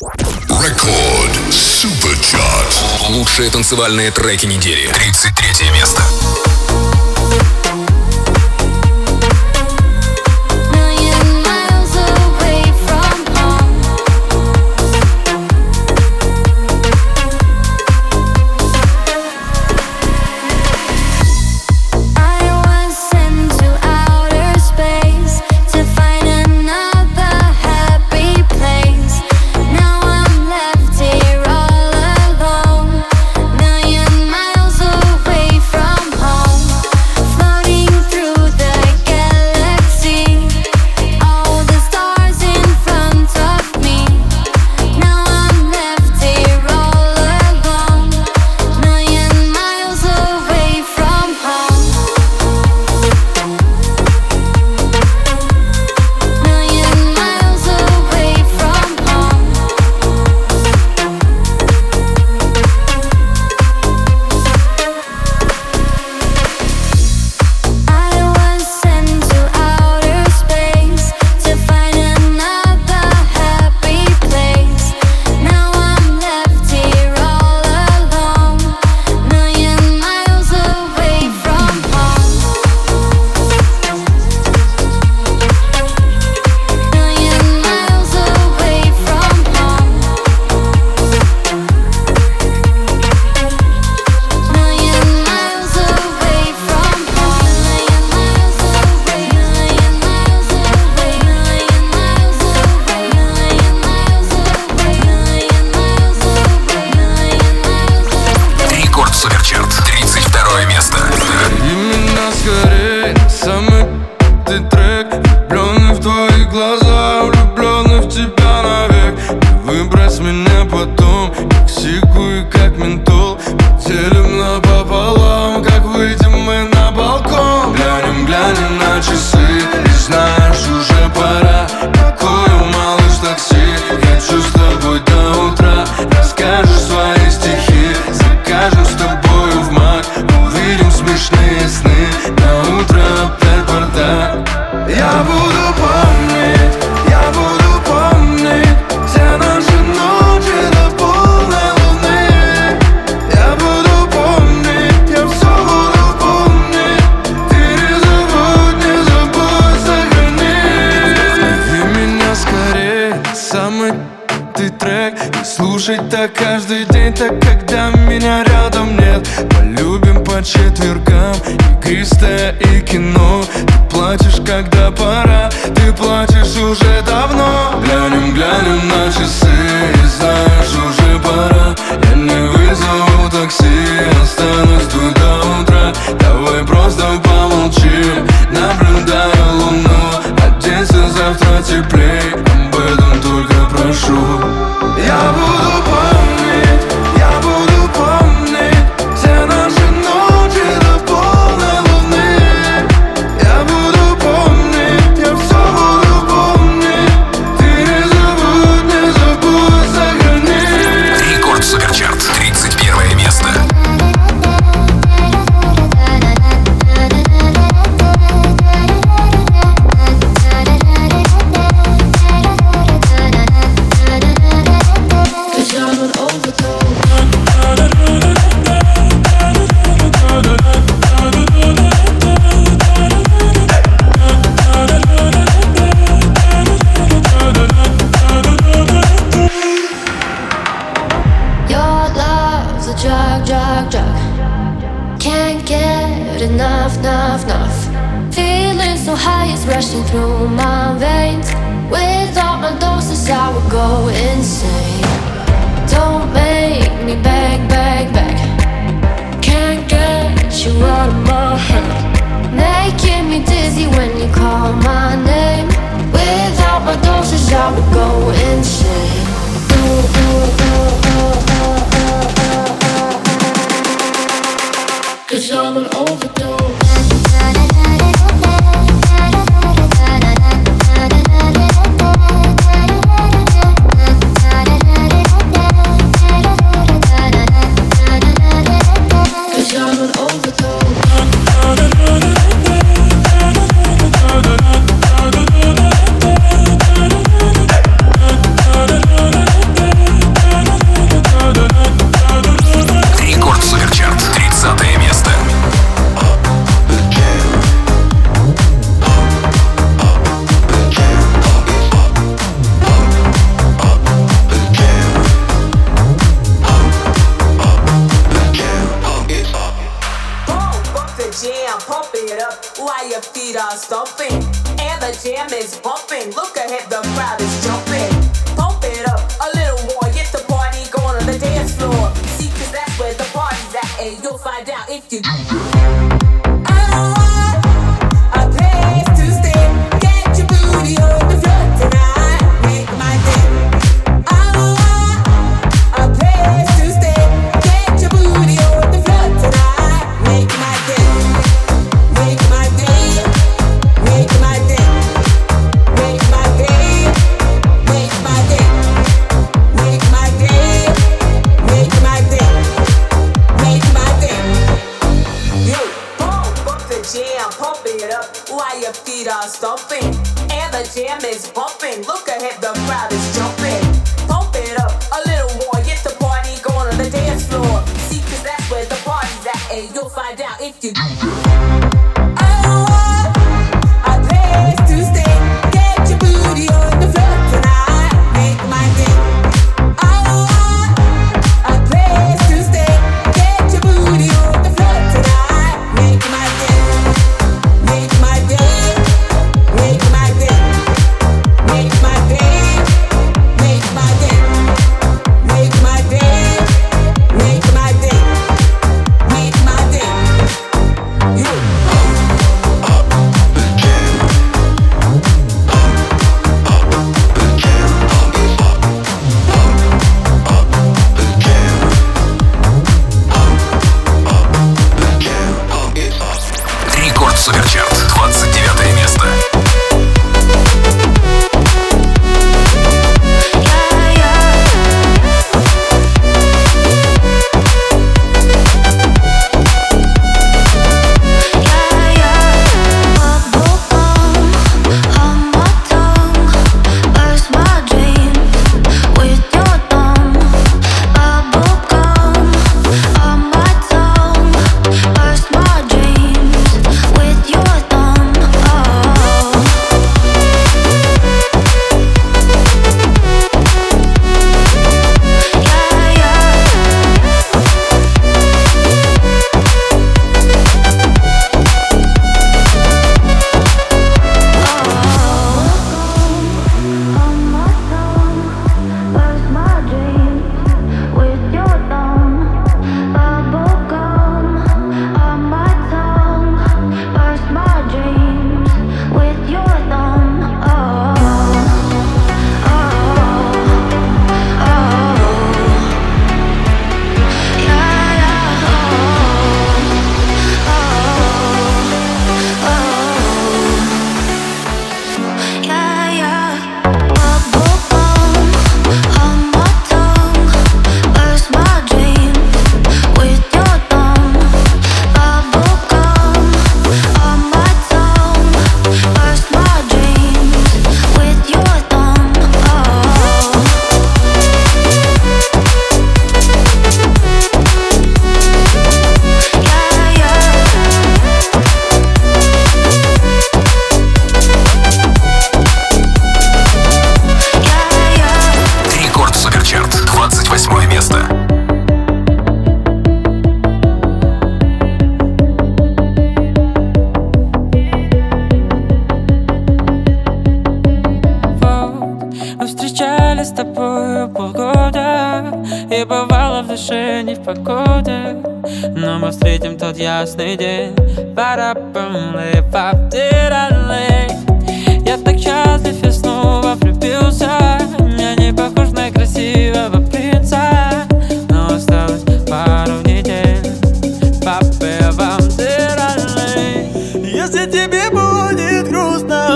Рекорд Суперчарт. Лучшие танцевальные треки недели. 33 место.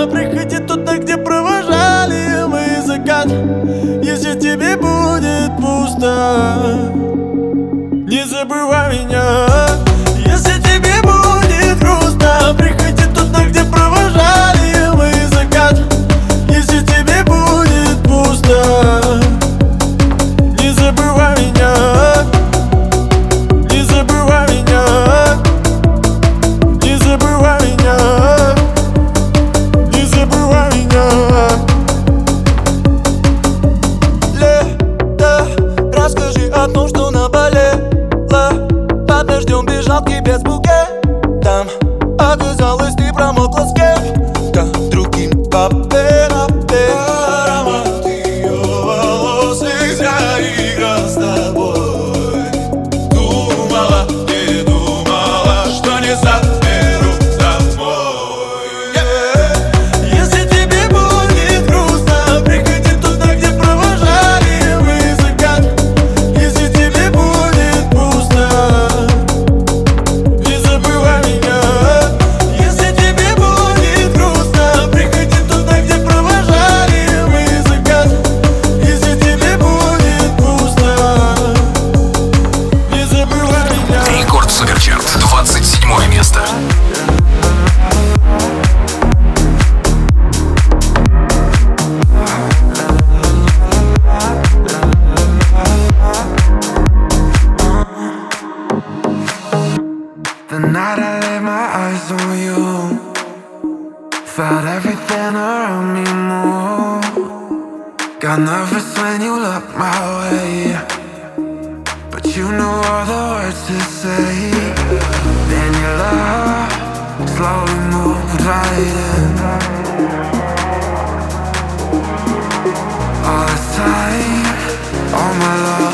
Приходи туда, где провожали мы закат. Если тебе будет пусто Не забывай меня. Then your love slowly moved right in. All the time, all my love.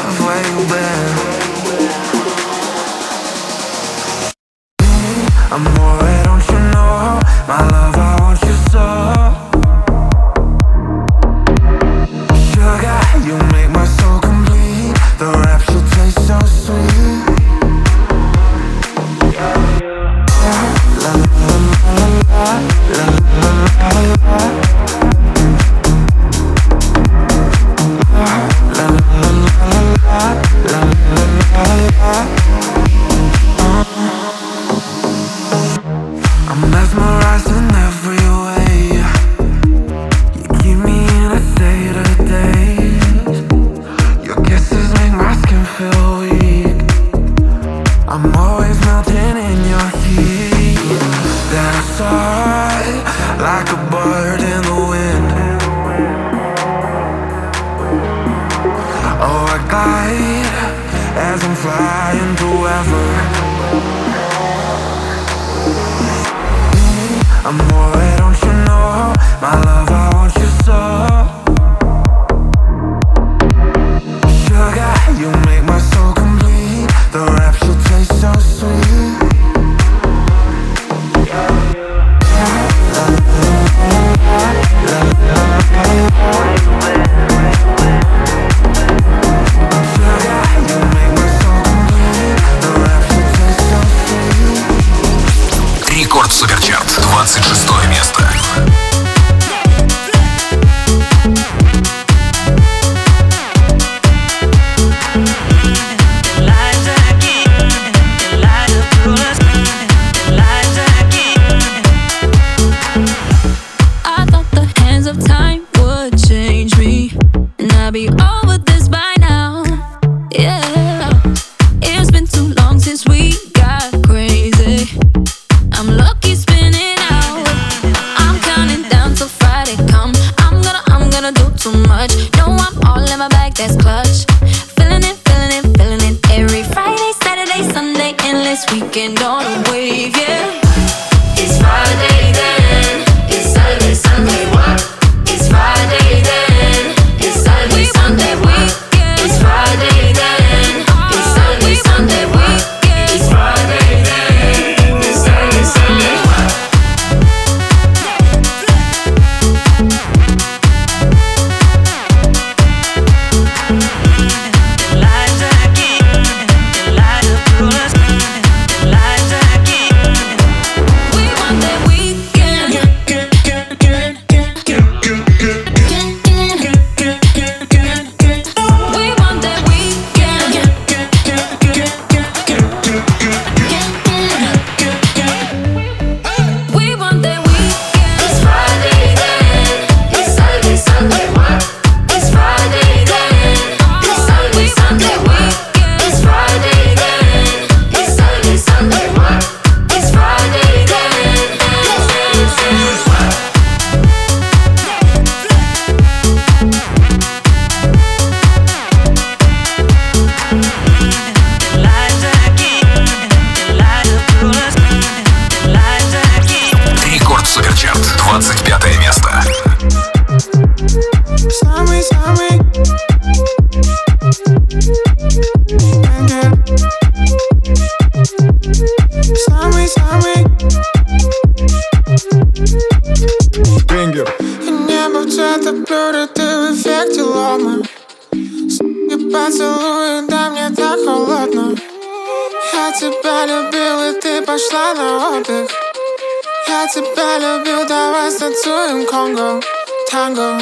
тебя любил, давай станцуем конго Танго,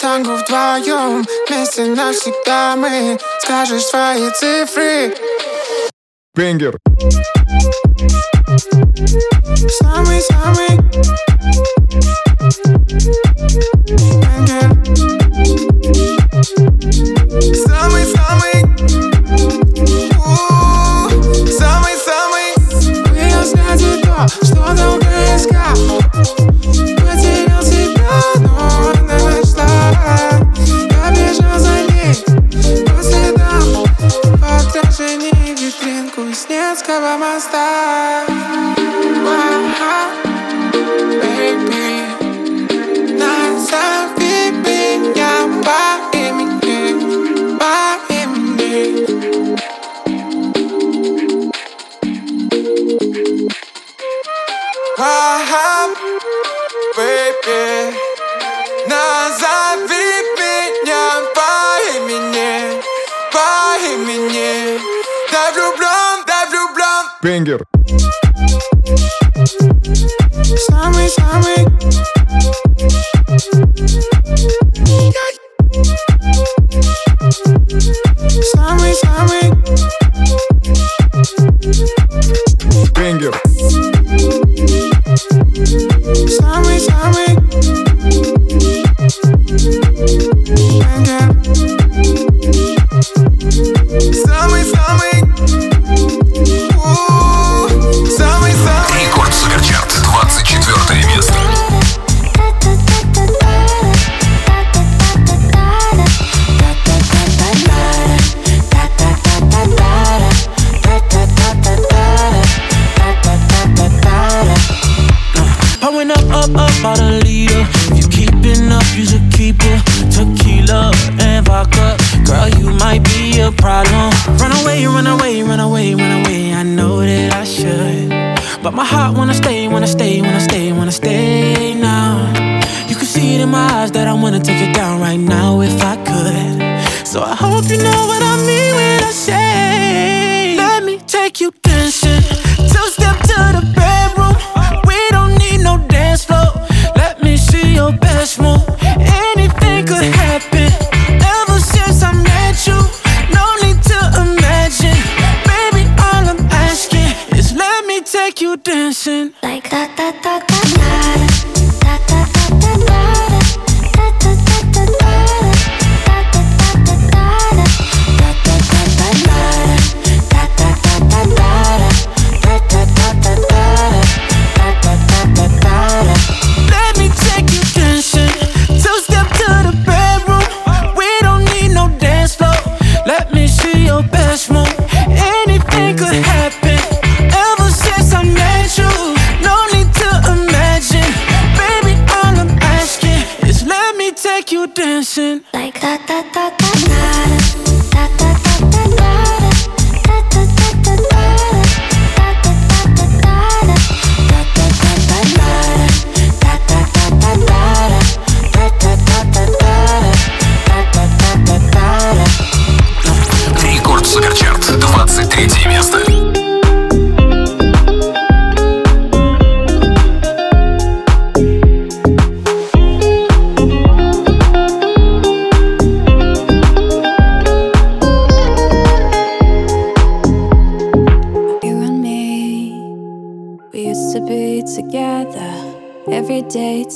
танго вдвоем, вместе навсегда мы Скажешь свои цифры Бенгер Самый-самый Step by my side, baby. Nights I'm feeling, yeah, by me, by me. Wow. Пенгер. Самый-самый. Самый-самый. Пенгер.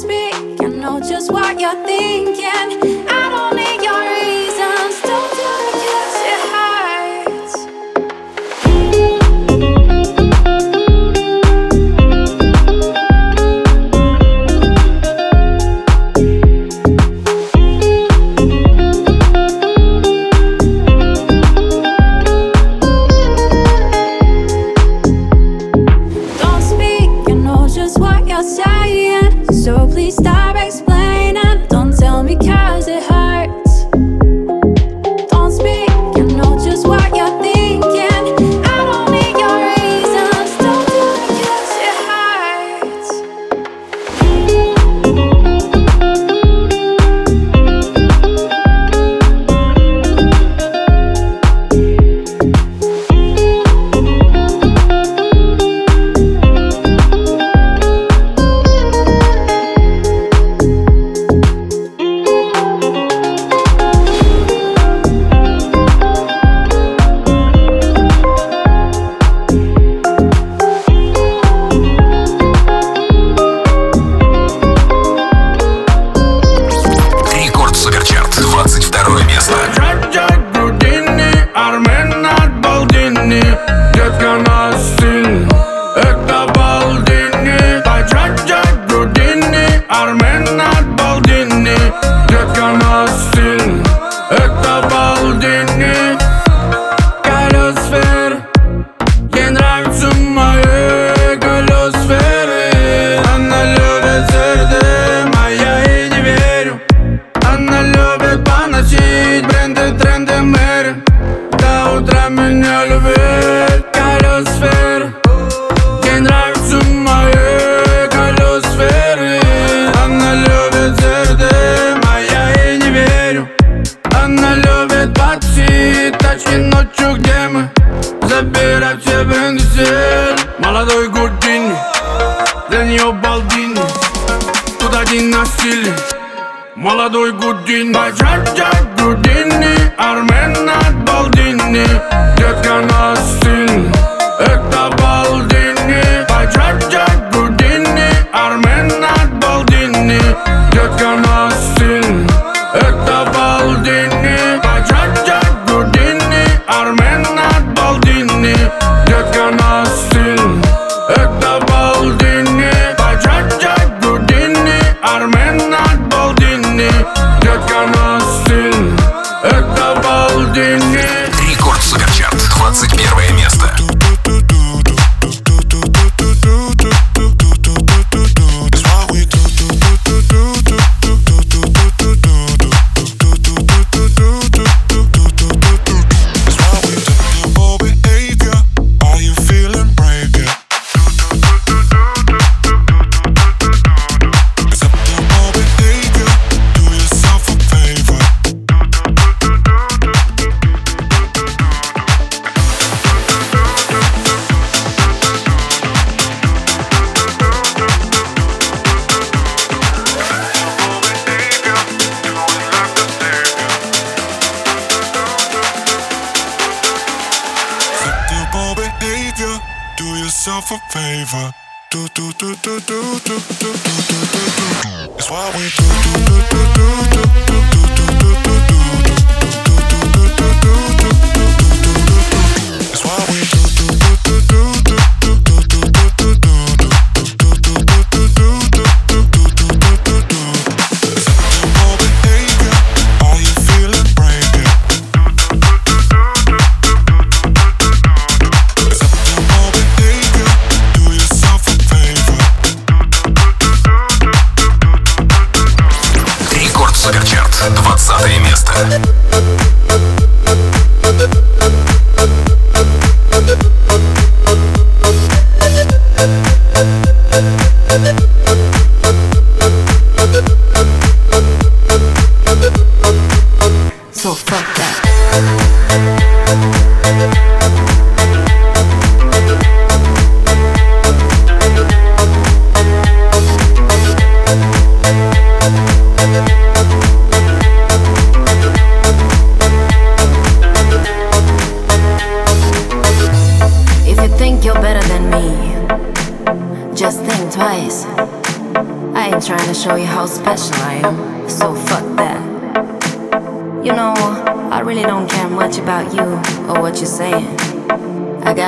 I know just what you're thinking.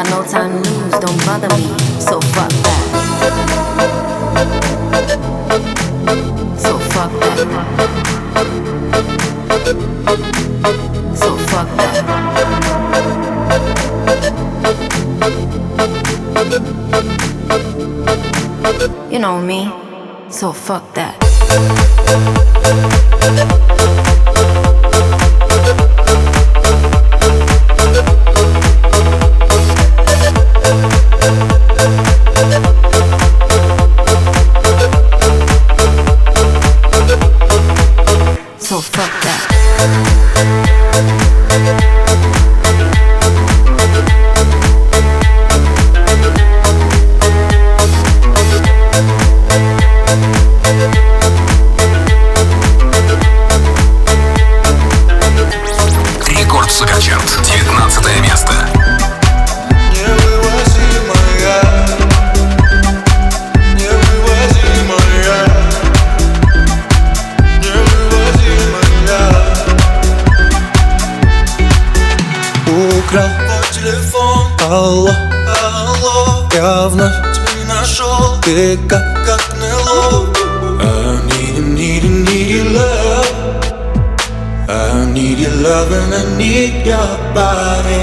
got no time to lose, don't bother me, so fuck that. So fuck that. So fuck that. You know me, so fuck that.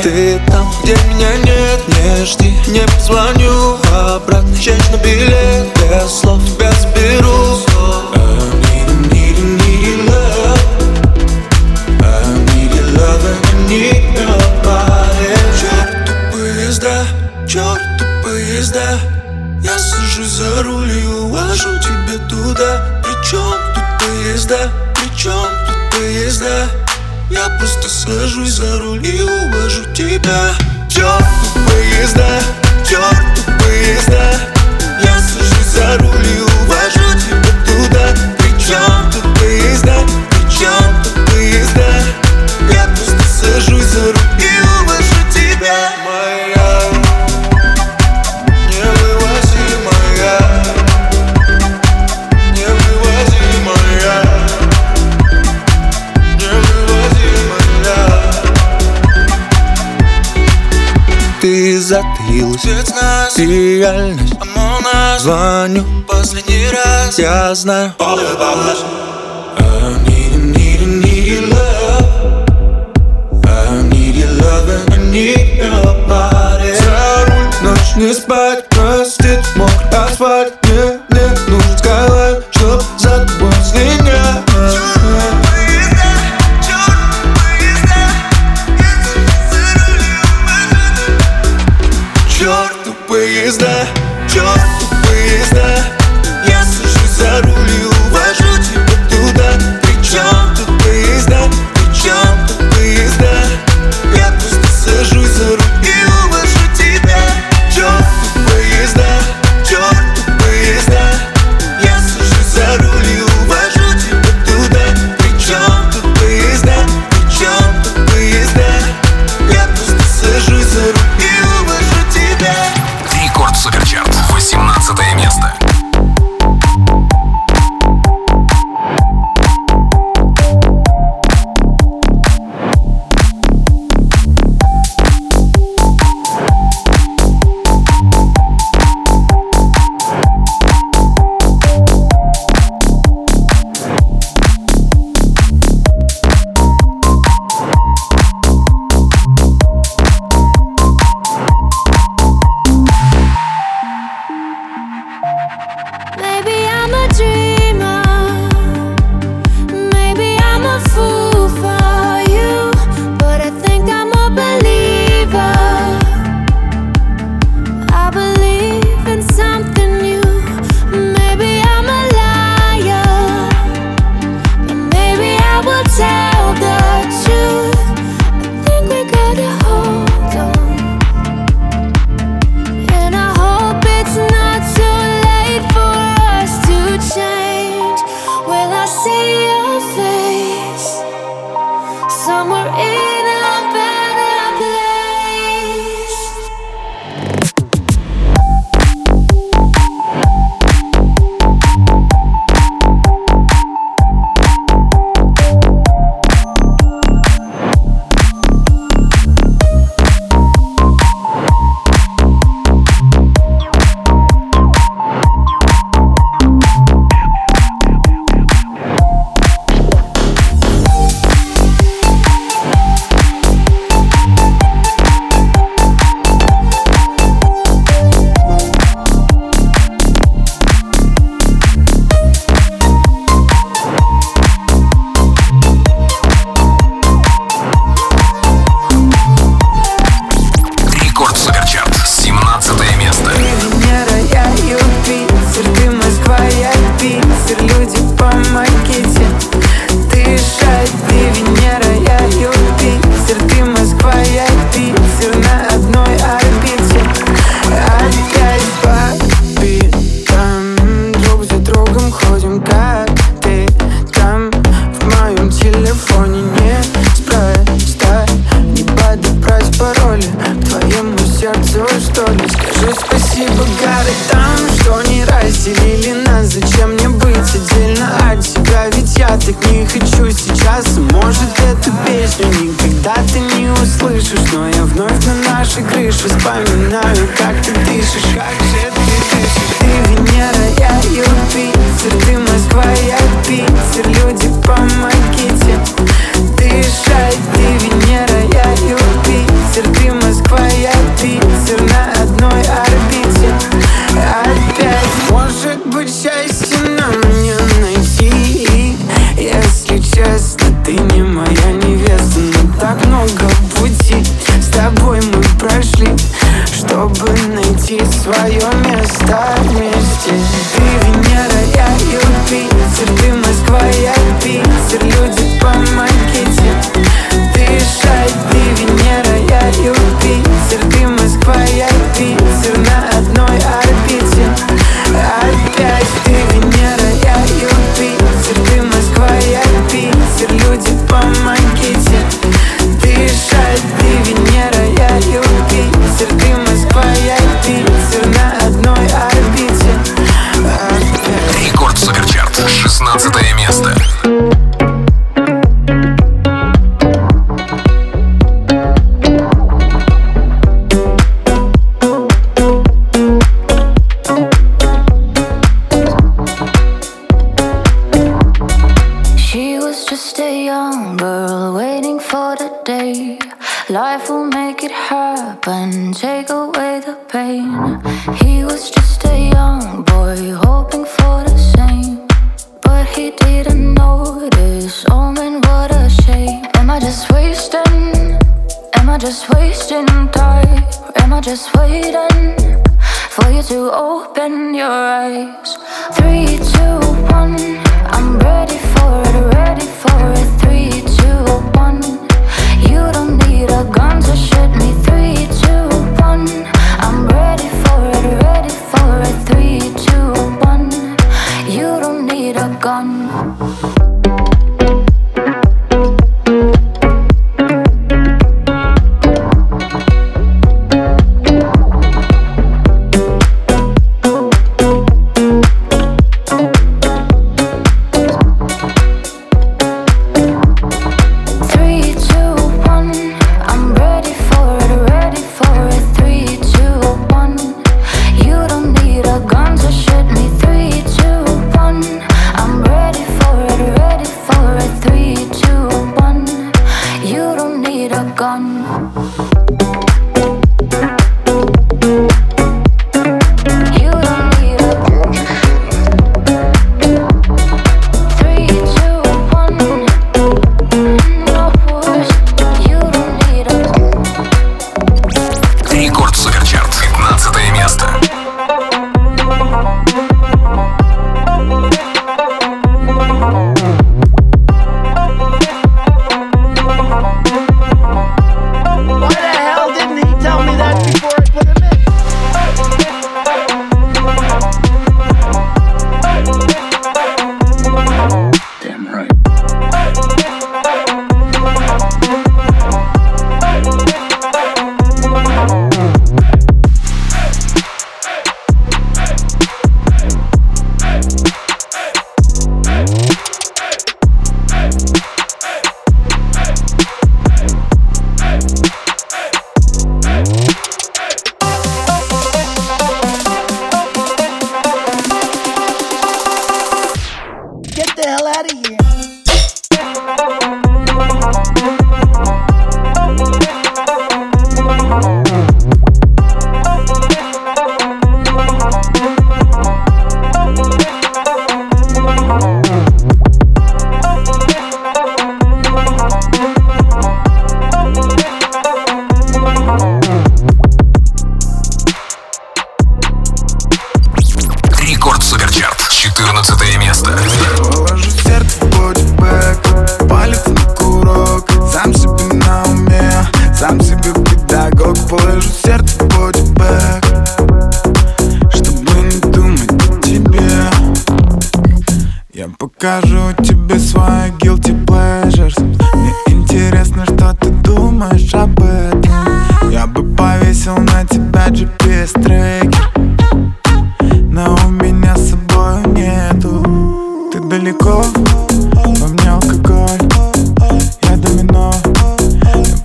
Ты там, где меня нет, не жди. Не позвоню обратно, чеч на билет Без слов тебя заберу Черт поезда Я сижу за руль и увожу тебя туда Причем тут поезда, причем тут поезда Я просто сажусь за руль и увожу 다 реальность. Звоню. последний раз. Я знаю. All about love. I need, I need, I need your love. I need your love and I need your body. За руль, не спать. Простит, мокрый асфальт.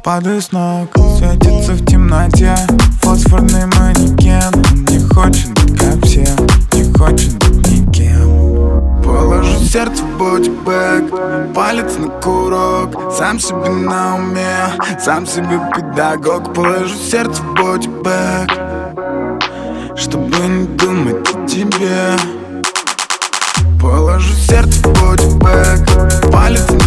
падаю с ног Светится в темноте. Фосфорный манекен Он не хочет быть как все Не хочет быть никем. Положу сердце в бодибэк Палец на курок. Сам себе на уме Сам себе педагог. Положу сердце в бодибэк Чтобы не думать о тебе. Положу сердце в бодибэк Палец на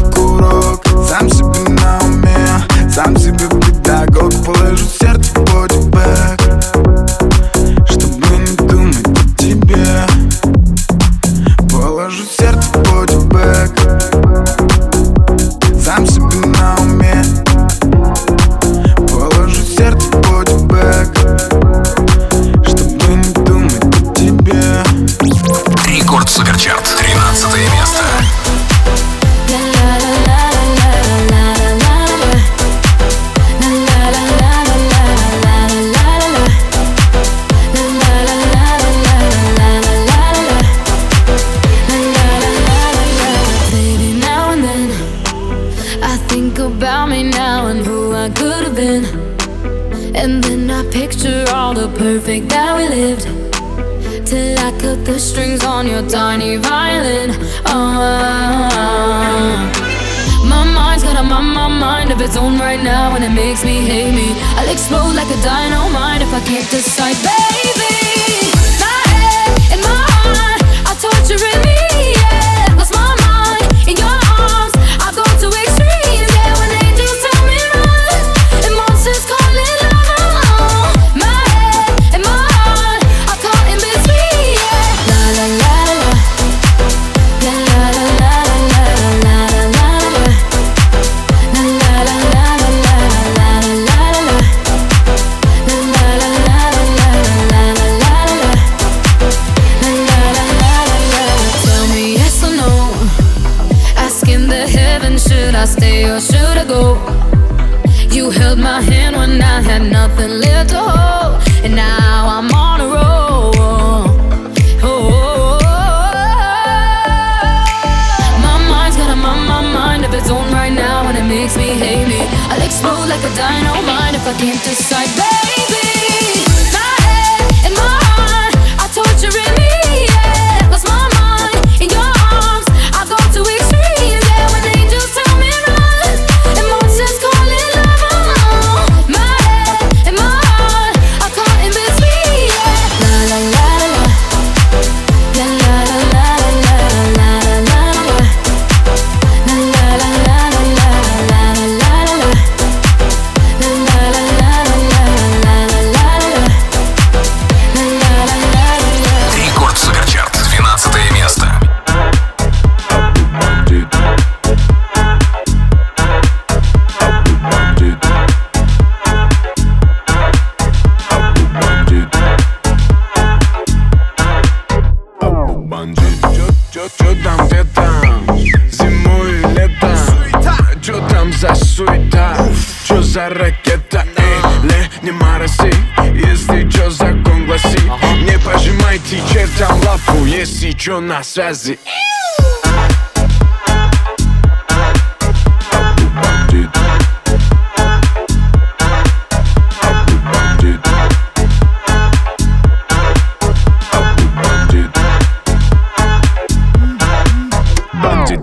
связи.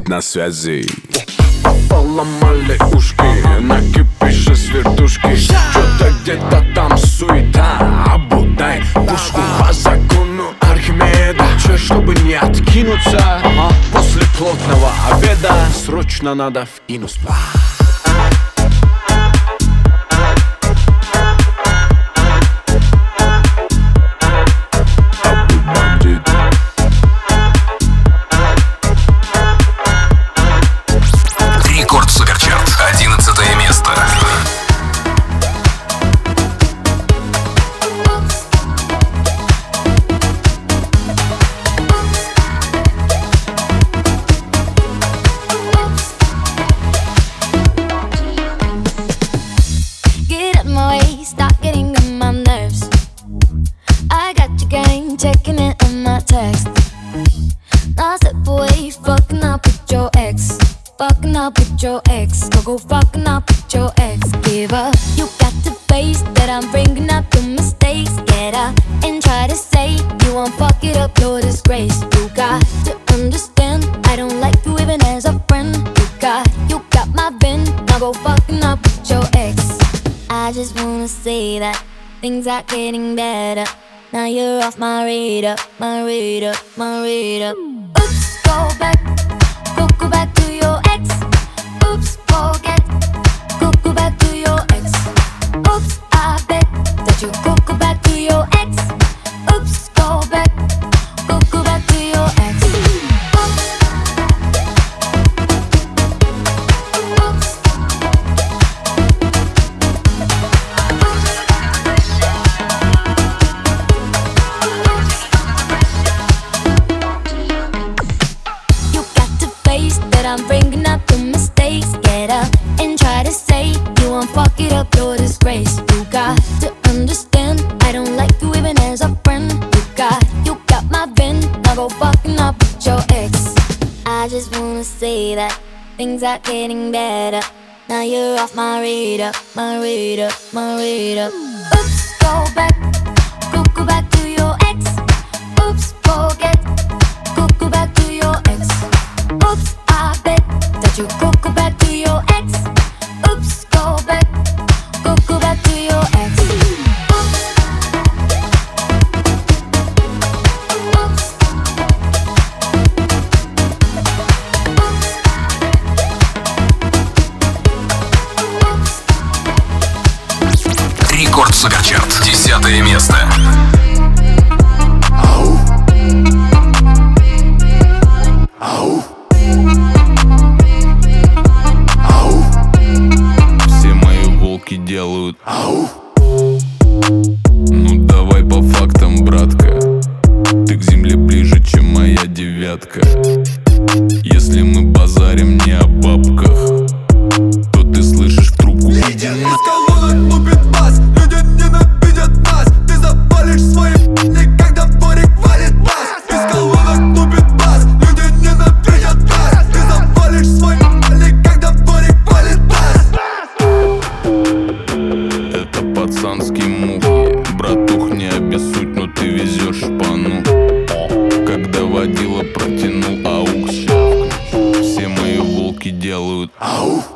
на связи. Поломали ушки, накипишь из вертушки Что-то где-то там суета, обутай пушку чтобы не откинуться ага. После плотного обеда срочно надо в инус. my read my getting better. Now you're off my radar, my radar, my radar. Oops, go back. du. Au!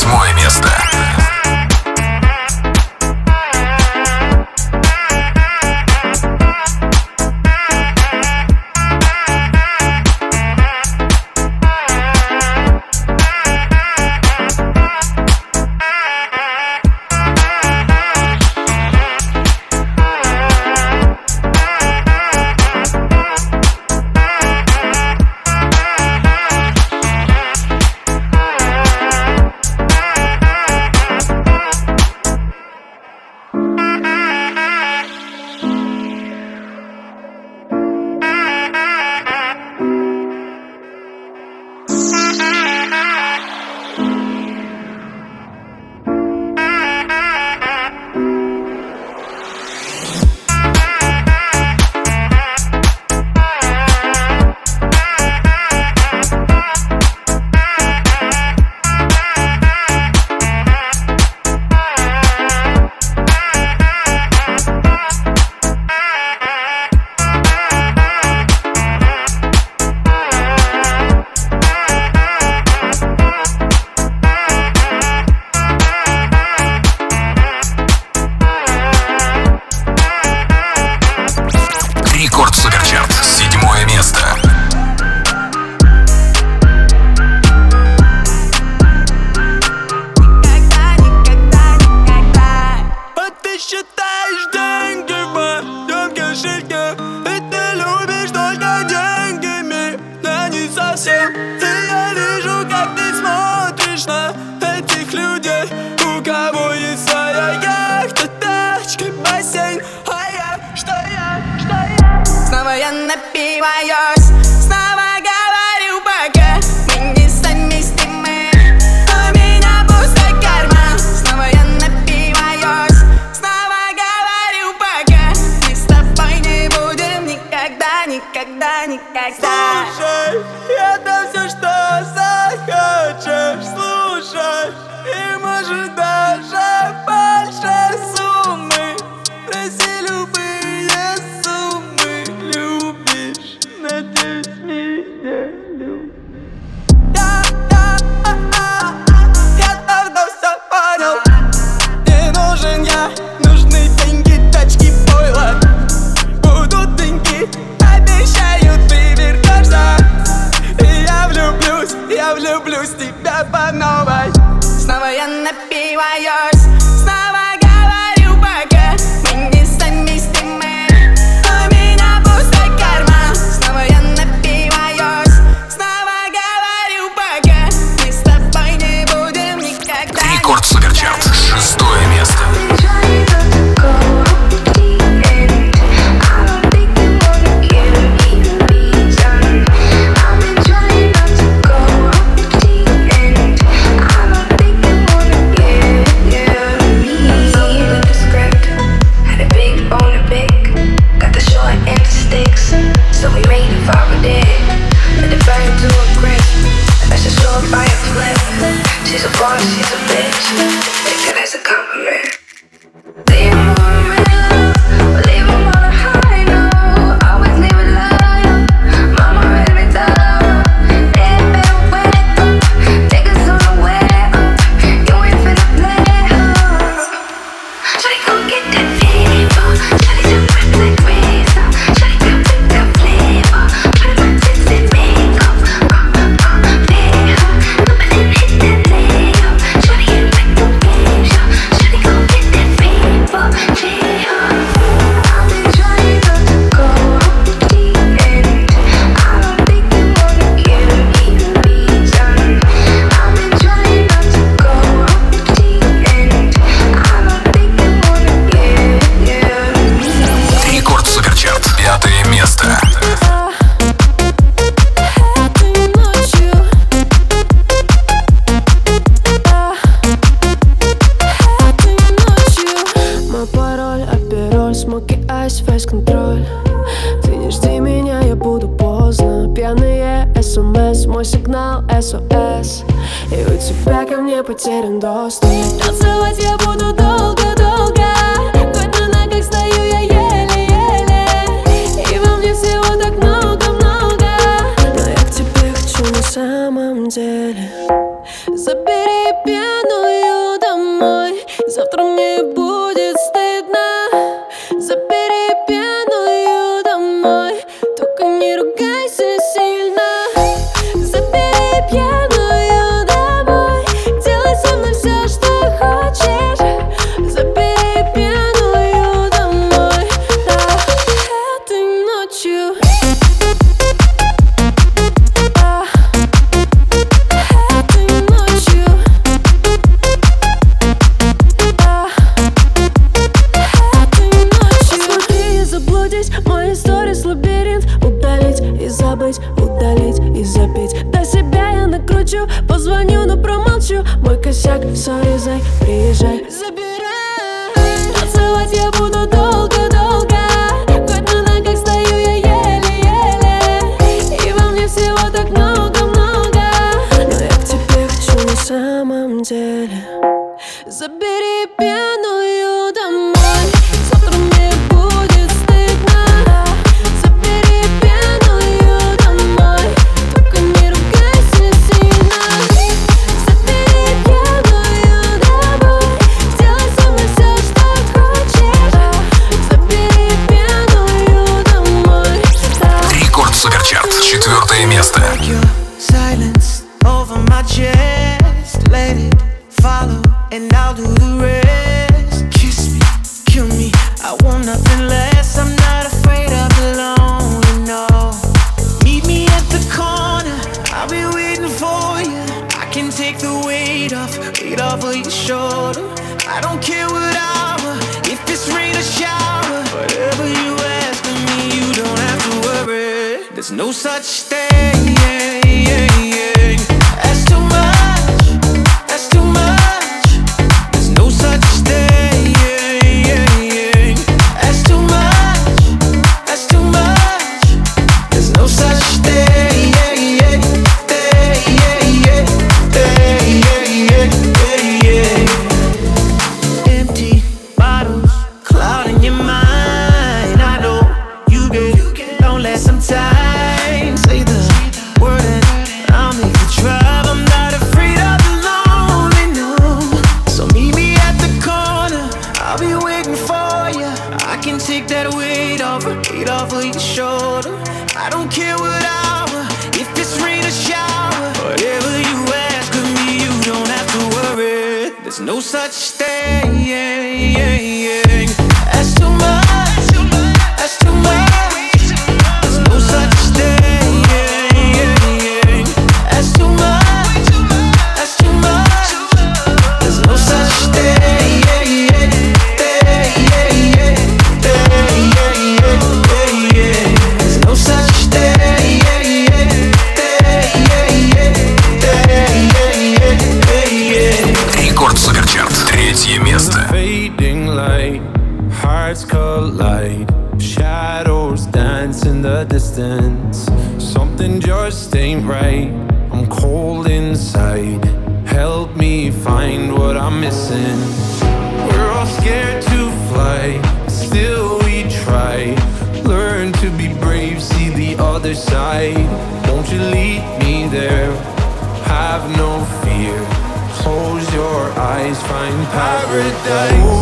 Восьмое место. buy yours. косяк Сорезай, приезжай. Забирай. Танцевать я буду долго-долго Хоть на ногах стою я еле-еле. И во мне всего так много-много. Но я к тебе хочу на самом деле. Забери пену much paradise.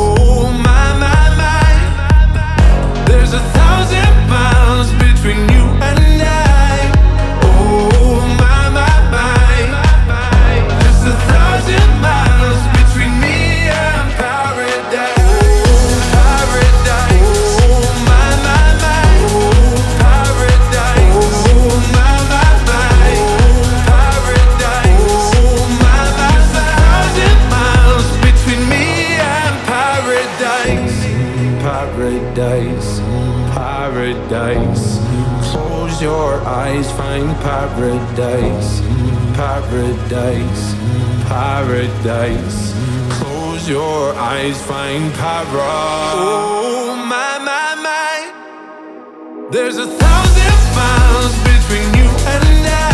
paradise. Close your eyes, find power. Oh my my my, there's a thousand miles between you and I.